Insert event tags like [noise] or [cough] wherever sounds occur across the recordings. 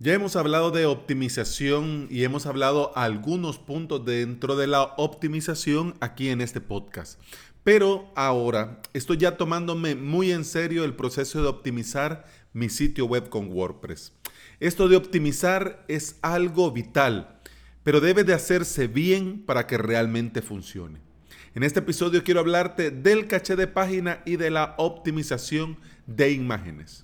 Ya hemos hablado de optimización y hemos hablado algunos puntos dentro de la optimización aquí en este podcast. Pero ahora estoy ya tomándome muy en serio el proceso de optimizar mi sitio web con WordPress. Esto de optimizar es algo vital, pero debe de hacerse bien para que realmente funcione. En este episodio quiero hablarte del caché de página y de la optimización de imágenes.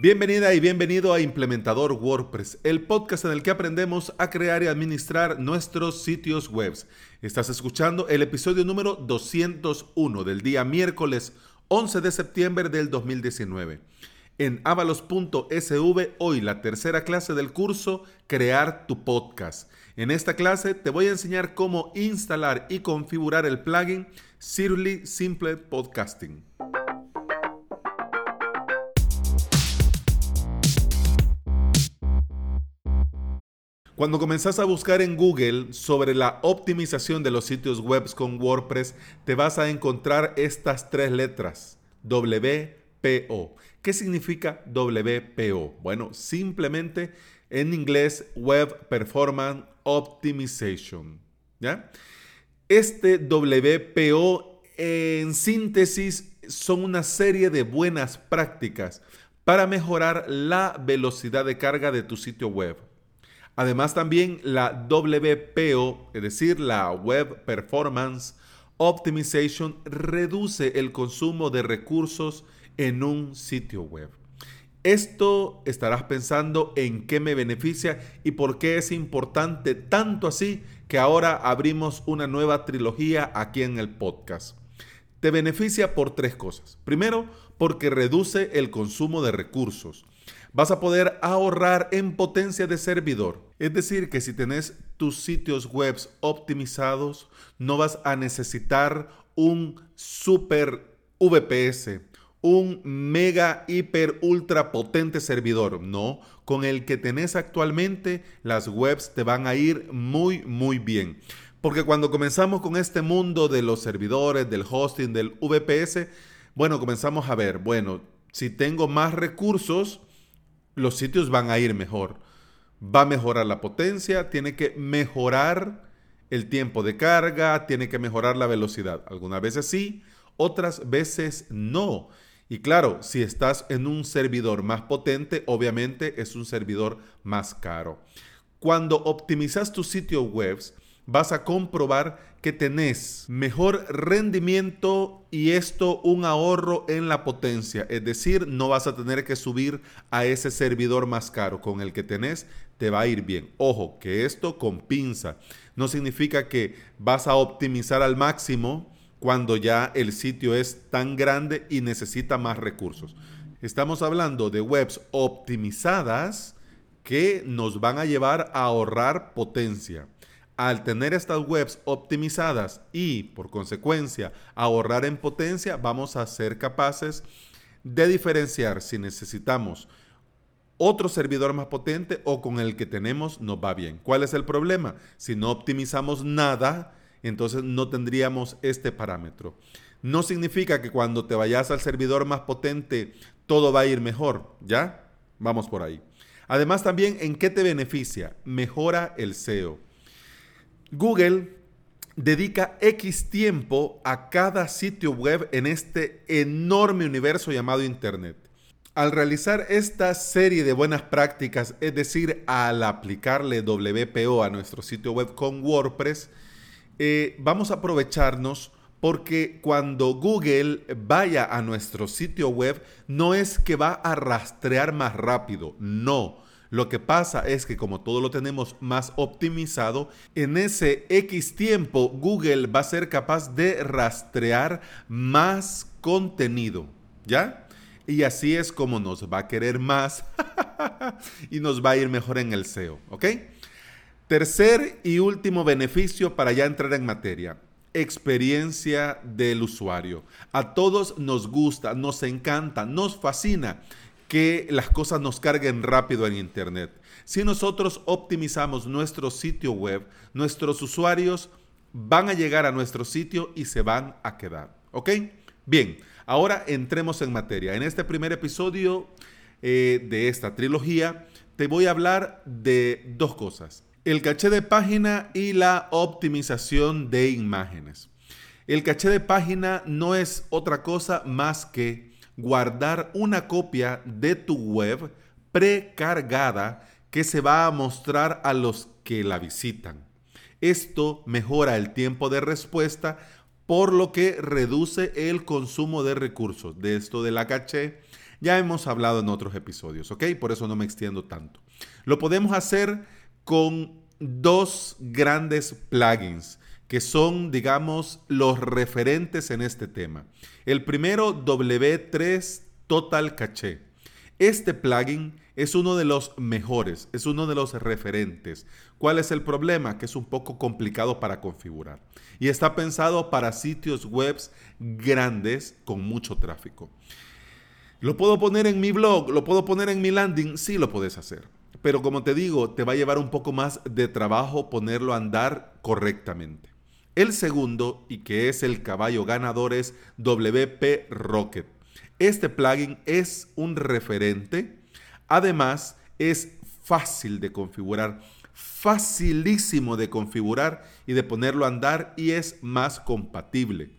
Bienvenida y bienvenido a Implementador WordPress, el podcast en el que aprendemos a crear y administrar nuestros sitios web. Estás escuchando el episodio número 201 del día miércoles 11 de septiembre del 2019. En avalos.sv, hoy la tercera clase del curso Crear tu podcast. En esta clase te voy a enseñar cómo instalar y configurar el plugin Sirly Simple Podcasting. Cuando comenzás a buscar en Google sobre la optimización de los sitios web con WordPress, te vas a encontrar estas tres letras, WPO. ¿Qué significa WPO? Bueno, simplemente en inglés Web Performance Optimization. ¿ya? Este WPO en síntesis son una serie de buenas prácticas para mejorar la velocidad de carga de tu sitio web Además también la WPO, es decir, la Web Performance Optimization, reduce el consumo de recursos en un sitio web. Esto estarás pensando en qué me beneficia y por qué es importante tanto así que ahora abrimos una nueva trilogía aquí en el podcast. Te beneficia por tres cosas. Primero, porque reduce el consumo de recursos vas a poder ahorrar en potencia de servidor. Es decir, que si tenés tus sitios web optimizados, no vas a necesitar un super VPS, un mega, hiper, ultra potente servidor. No, con el que tenés actualmente, las webs te van a ir muy, muy bien. Porque cuando comenzamos con este mundo de los servidores, del hosting, del VPS, bueno, comenzamos a ver, bueno, si tengo más recursos, los sitios van a ir mejor. Va a mejorar la potencia, tiene que mejorar el tiempo de carga, tiene que mejorar la velocidad. Algunas veces sí, otras veces no. Y claro, si estás en un servidor más potente, obviamente es un servidor más caro. Cuando optimizas tus sitios web, vas a comprobar que tenés mejor rendimiento y esto un ahorro en la potencia. Es decir, no vas a tener que subir a ese servidor más caro. Con el que tenés te va a ir bien. Ojo, que esto con pinza. No significa que vas a optimizar al máximo cuando ya el sitio es tan grande y necesita más recursos. Estamos hablando de webs optimizadas que nos van a llevar a ahorrar potencia al tener estas webs optimizadas y por consecuencia ahorrar en potencia, vamos a ser capaces de diferenciar si necesitamos otro servidor más potente o con el que tenemos nos va bien. ¿Cuál es el problema? Si no optimizamos nada, entonces no tendríamos este parámetro. No significa que cuando te vayas al servidor más potente todo va a ir mejor, ¿ya? Vamos por ahí. Además también, ¿en qué te beneficia? Mejora el SEO. Google dedica X tiempo a cada sitio web en este enorme universo llamado Internet. Al realizar esta serie de buenas prácticas, es decir, al aplicarle WPO a nuestro sitio web con WordPress, eh, vamos a aprovecharnos porque cuando Google vaya a nuestro sitio web, no es que va a rastrear más rápido, no lo que pasa es que como todo lo tenemos más optimizado, en ese X tiempo Google va a ser capaz de rastrear más contenido, ¿ya? Y así es como nos va a querer más [laughs] y nos va a ir mejor en el SEO, ¿ok? Tercer y último beneficio para ya entrar en materia experiencia del usuario. A todos nos gusta, nos encanta, nos fascina que las cosas nos carguen rápido en Internet. Si nosotros optimizamos nuestro sitio web, nuestros usuarios van a llegar a nuestro sitio y se van a quedar. ¿Ok? Bien, ahora entremos en materia. En este primer episodio eh, de esta trilogía, te voy a hablar de dos cosas. El caché de página y la optimización de imágenes. El caché de página no es otra cosa más que guardar una copia de tu web precargada que se va a mostrar a los que la visitan. Esto mejora el tiempo de respuesta, por lo que reduce el consumo de recursos. De esto de la caché ya hemos hablado en otros episodios, ¿ok? Por eso no me extiendo tanto. Lo podemos hacer con dos grandes plugins que son, digamos, los referentes en este tema. El primero, W3 Total Caché. Este plugin es uno de los mejores, es uno de los referentes. ¿Cuál es el problema? Que es un poco complicado para configurar. Y está pensado para sitios web grandes con mucho tráfico. ¿Lo puedo poner en mi blog? ¿Lo puedo poner en mi landing? Sí, lo puedes hacer. Pero como te digo, te va a llevar un poco más de trabajo ponerlo a andar correctamente. El segundo, y que es el caballo ganador, es WP Rocket. Este plugin es un referente. Además, es fácil de configurar, facilísimo de configurar y de ponerlo a andar y es más compatible.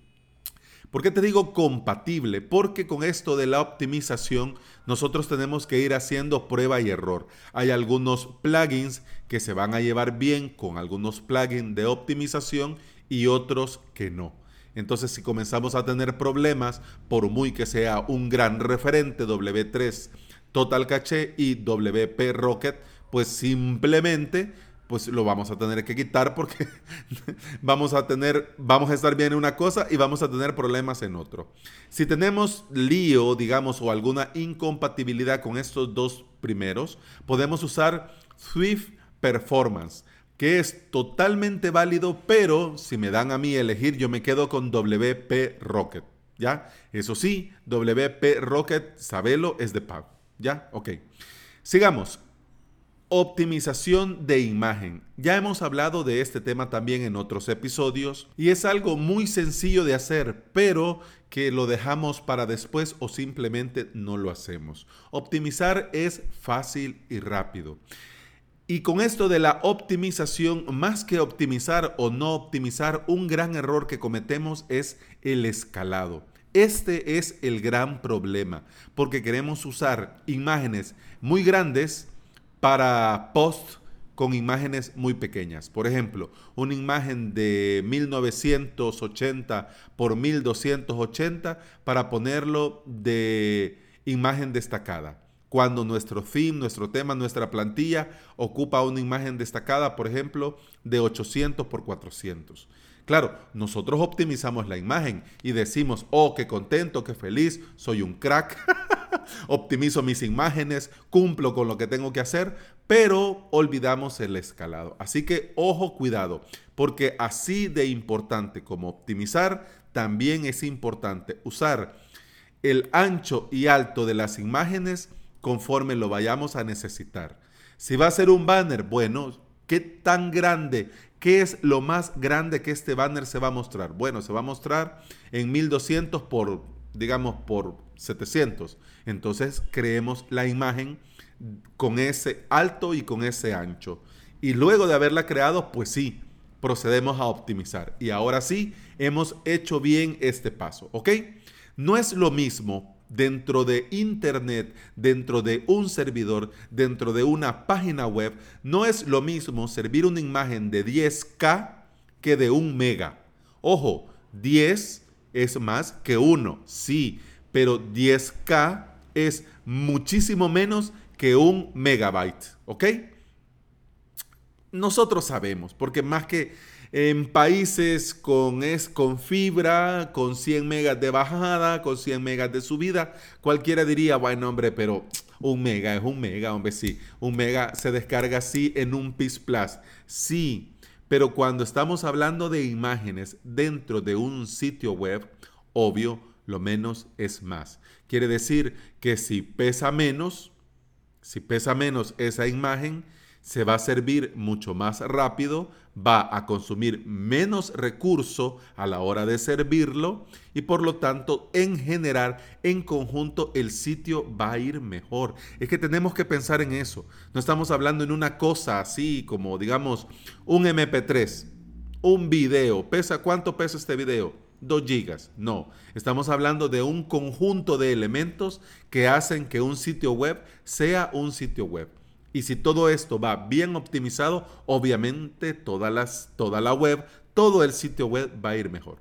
¿Por qué te digo compatible? Porque con esto de la optimización nosotros tenemos que ir haciendo prueba y error. Hay algunos plugins que se van a llevar bien con algunos plugins de optimización y otros que no. Entonces si comenzamos a tener problemas, por muy que sea un gran referente W3 Total Cache y WP Rocket, pues simplemente pues lo vamos a tener que quitar porque [laughs] vamos a tener, vamos a estar bien en una cosa y vamos a tener problemas en otro. Si tenemos lío, digamos, o alguna incompatibilidad con estos dos primeros, podemos usar Swift Performance, que es totalmente válido, pero si me dan a mí elegir, yo me quedo con WP Rocket, ¿ya? Eso sí, WP Rocket, sabelo, es de pago, ¿ya? Ok. Sigamos. Optimización de imagen. Ya hemos hablado de este tema también en otros episodios y es algo muy sencillo de hacer, pero que lo dejamos para después o simplemente no lo hacemos. Optimizar es fácil y rápido. Y con esto de la optimización, más que optimizar o no optimizar, un gran error que cometemos es el escalado. Este es el gran problema, porque queremos usar imágenes muy grandes para post con imágenes muy pequeñas. Por ejemplo, una imagen de 1980 por 1280 para ponerlo de imagen destacada. Cuando nuestro fin, nuestro tema, nuestra plantilla ocupa una imagen destacada, por ejemplo, de 800 por 400. Claro, nosotros optimizamos la imagen y decimos, oh, qué contento, qué feliz, soy un crack, [laughs] optimizo mis imágenes, cumplo con lo que tengo que hacer, pero olvidamos el escalado. Así que ojo, cuidado, porque así de importante como optimizar, también es importante usar el ancho y alto de las imágenes conforme lo vayamos a necesitar. Si va a ser un banner, bueno, ¿qué tan grande ¿Qué es lo más grande que este banner se va a mostrar? Bueno, se va a mostrar en 1200 por, digamos, por 700. Entonces creemos la imagen con ese alto y con ese ancho. Y luego de haberla creado, pues sí, procedemos a optimizar. Y ahora sí, hemos hecho bien este paso, ¿ok? No es lo mismo dentro de Internet, dentro de un servidor, dentro de una página web, no es lo mismo servir una imagen de 10K que de un mega. Ojo, 10 es más que 1, sí, pero 10K es muchísimo menos que un megabyte, ¿ok? Nosotros sabemos, porque más que en países con, es, con fibra, con 100 megas de bajada, con 100 megas de subida, cualquiera diría, bueno, hombre, pero un mega es un mega, hombre, sí. Un mega se descarga así en un PIS Plus. Sí, pero cuando estamos hablando de imágenes dentro de un sitio web, obvio, lo menos es más. Quiere decir que si pesa menos, si pesa menos esa imagen, se va a servir mucho más rápido, va a consumir menos recurso a la hora de servirlo y por lo tanto en general, en conjunto, el sitio va a ir mejor. Es que tenemos que pensar en eso. No estamos hablando en una cosa así como, digamos, un MP3, un video. ¿Pesa cuánto pesa este video? 2 gigas. No, estamos hablando de un conjunto de elementos que hacen que un sitio web sea un sitio web. Y si todo esto va bien optimizado, obviamente todas las, toda la web, todo el sitio web va a ir mejor.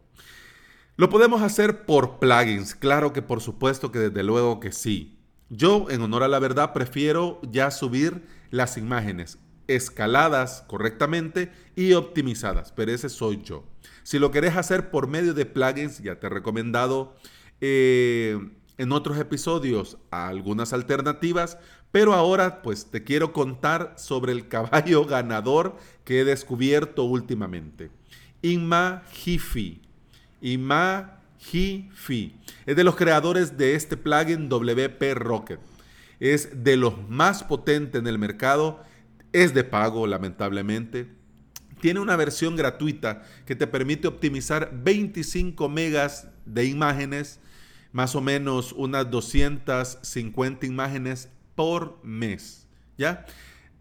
Lo podemos hacer por plugins, claro que por supuesto que desde luego que sí. Yo, en honor a la verdad, prefiero ya subir las imágenes escaladas correctamente y optimizadas, pero ese soy yo. Si lo querés hacer por medio de plugins, ya te he recomendado eh, en otros episodios algunas alternativas, pero ahora pues te quiero contar sobre el caballo [laughs] ganador que he descubierto últimamente. Inma Hifi. Inma Hifi. Es de los creadores de este plugin WP Rocket. Es de los más potentes en el mercado. Es de pago, lamentablemente. Tiene una versión gratuita que te permite optimizar 25 megas de imágenes, más o menos unas 250 imágenes por mes. ¿Ya?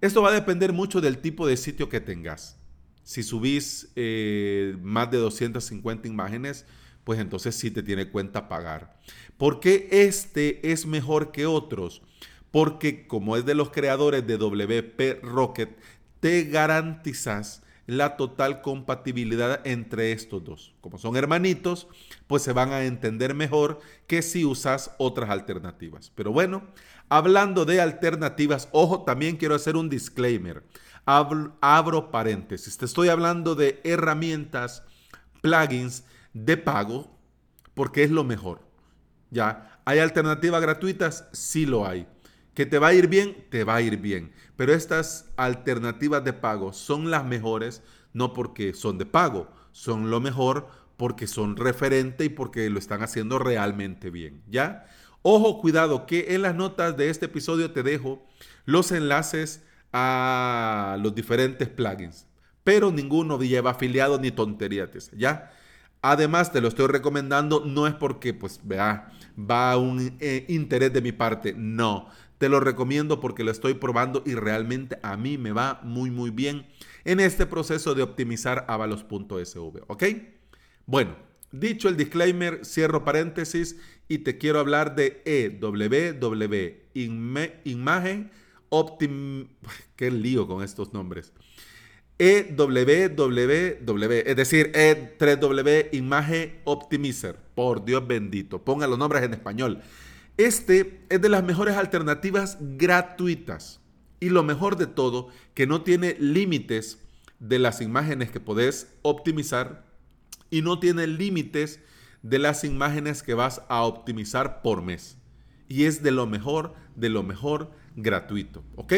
Esto va a depender mucho del tipo de sitio que tengas. Si subís eh, más de 250 imágenes, pues entonces sí te tiene cuenta pagar. ¿Por qué este es mejor que otros? Porque como es de los creadores de WP Rocket, te garantizas la total compatibilidad entre estos dos. Como son hermanitos, pues se van a entender mejor que si usas otras alternativas. Pero bueno, hablando de alternativas, ojo, también quiero hacer un disclaimer. Abro, paréntesis. Te estoy hablando de herramientas, plugins de pago, porque es lo mejor. ¿Ya? ¿Hay alternativas gratuitas? Sí lo hay. ¿Que te va a ir bien? Te va a ir bien. Pero estas alternativas de pago son las mejores, no porque son de pago, son lo mejor porque son referente y porque lo están haciendo realmente bien. ¿Ya? Ojo, cuidado, que en las notas de este episodio te dejo los enlaces a los diferentes plugins, pero ninguno lleva afiliado ni tonterías, ¿ya? Además, te lo estoy recomendando, no es porque, pues, vea, va un eh, interés de mi parte, no. Te lo recomiendo porque lo estoy probando y realmente a mí me va muy muy bien en este proceso de optimizar avalos.sv, ¿ok? Bueno, dicho el disclaimer, cierro paréntesis y te quiero hablar de EWW, Imagen Optim... [laughs] Qué lío con estos nombres. EWWW, es decir, E3W Imagen Optimizer. Por Dios bendito, pongan los nombres en español. Este es de las mejores alternativas gratuitas. Y lo mejor de todo, que no tiene límites de las imágenes que podés optimizar y no tiene límites de las imágenes que vas a optimizar por mes. Y es de lo mejor, de lo mejor gratuito. ¿Ok?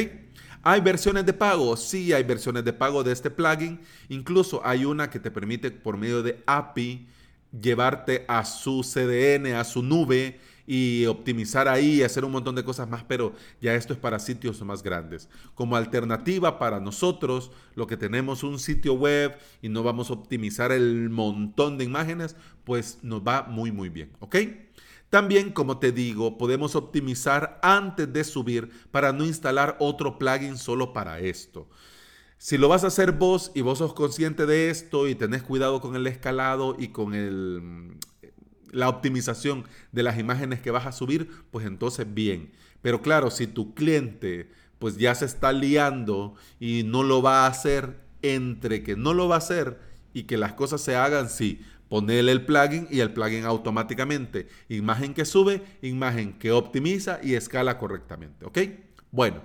¿Hay versiones de pago? Sí, hay versiones de pago de este plugin. Incluso hay una que te permite por medio de API llevarte a su CDN, a su nube y optimizar ahí, hacer un montón de cosas más, pero ya esto es para sitios más grandes. Como alternativa para nosotros, lo que tenemos un sitio web y no vamos a optimizar el montón de imágenes, pues nos va muy muy bien, ¿ok? También, como te digo, podemos optimizar antes de subir para no instalar otro plugin solo para esto. Si lo vas a hacer vos y vos sos consciente de esto y tenés cuidado con el escalado y con el, la optimización de las imágenes que vas a subir, pues entonces bien. Pero claro, si tu cliente pues ya se está liando y no lo va a hacer, entre que no lo va a hacer y que las cosas se hagan, sí, ponele el plugin y el plugin automáticamente, imagen que sube, imagen que optimiza y escala correctamente, ¿ok? Bueno,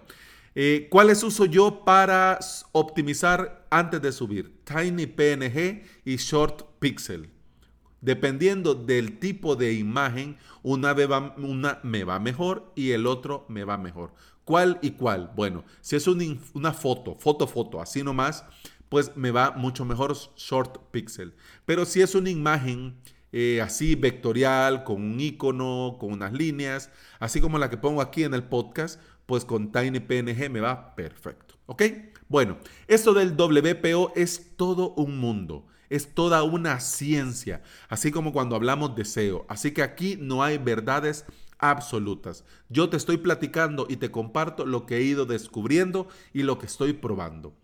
eh, ¿cuáles uso yo para optimizar antes de subir? Tiny PNG y Short Pixel. Dependiendo del tipo de imagen, una, me va mejor y el otro me va mejor. ¿Cuál y cuál? Bueno, si es una foto, foto, foto, así nomás, pues me va mucho mejor short pixel. Pero si es una imagen eh, así vectorial, con un icono, con unas líneas, así como la que pongo aquí en el podcast, pues con TinyPNG me va perfecto. ¿Ok? Bueno, esto del WPO es todo un mundo. Es toda una ciencia, así como cuando hablamos de SEO. Así que aquí no hay verdades absolutas. Yo te estoy platicando y te comparto lo que he ido descubriendo y lo que estoy probando.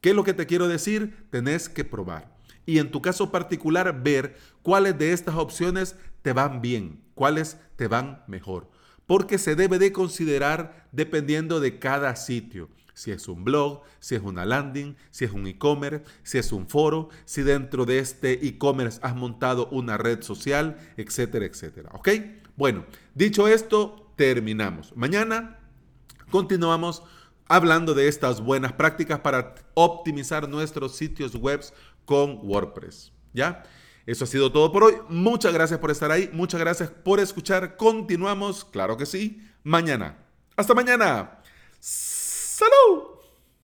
¿Qué es lo que te quiero decir? Tenés que probar. Y en tu caso particular, ver cuáles de estas opciones te van bien, cuáles te van mejor. Porque se debe de considerar dependiendo de cada sitio. Si es un blog, si es una landing, si es un e-commerce, si es un foro, si dentro de este e-commerce has montado una red social, etcétera, etcétera. ¿Ok? Bueno, dicho esto, terminamos. Mañana continuamos hablando de estas buenas prácticas para optimizar nuestros sitios web con WordPress. ¿Ya? Eso ha sido todo por hoy. Muchas gracias por estar ahí. Muchas gracias por escuchar. Continuamos, claro que sí, mañana. Hasta mañana. Salou!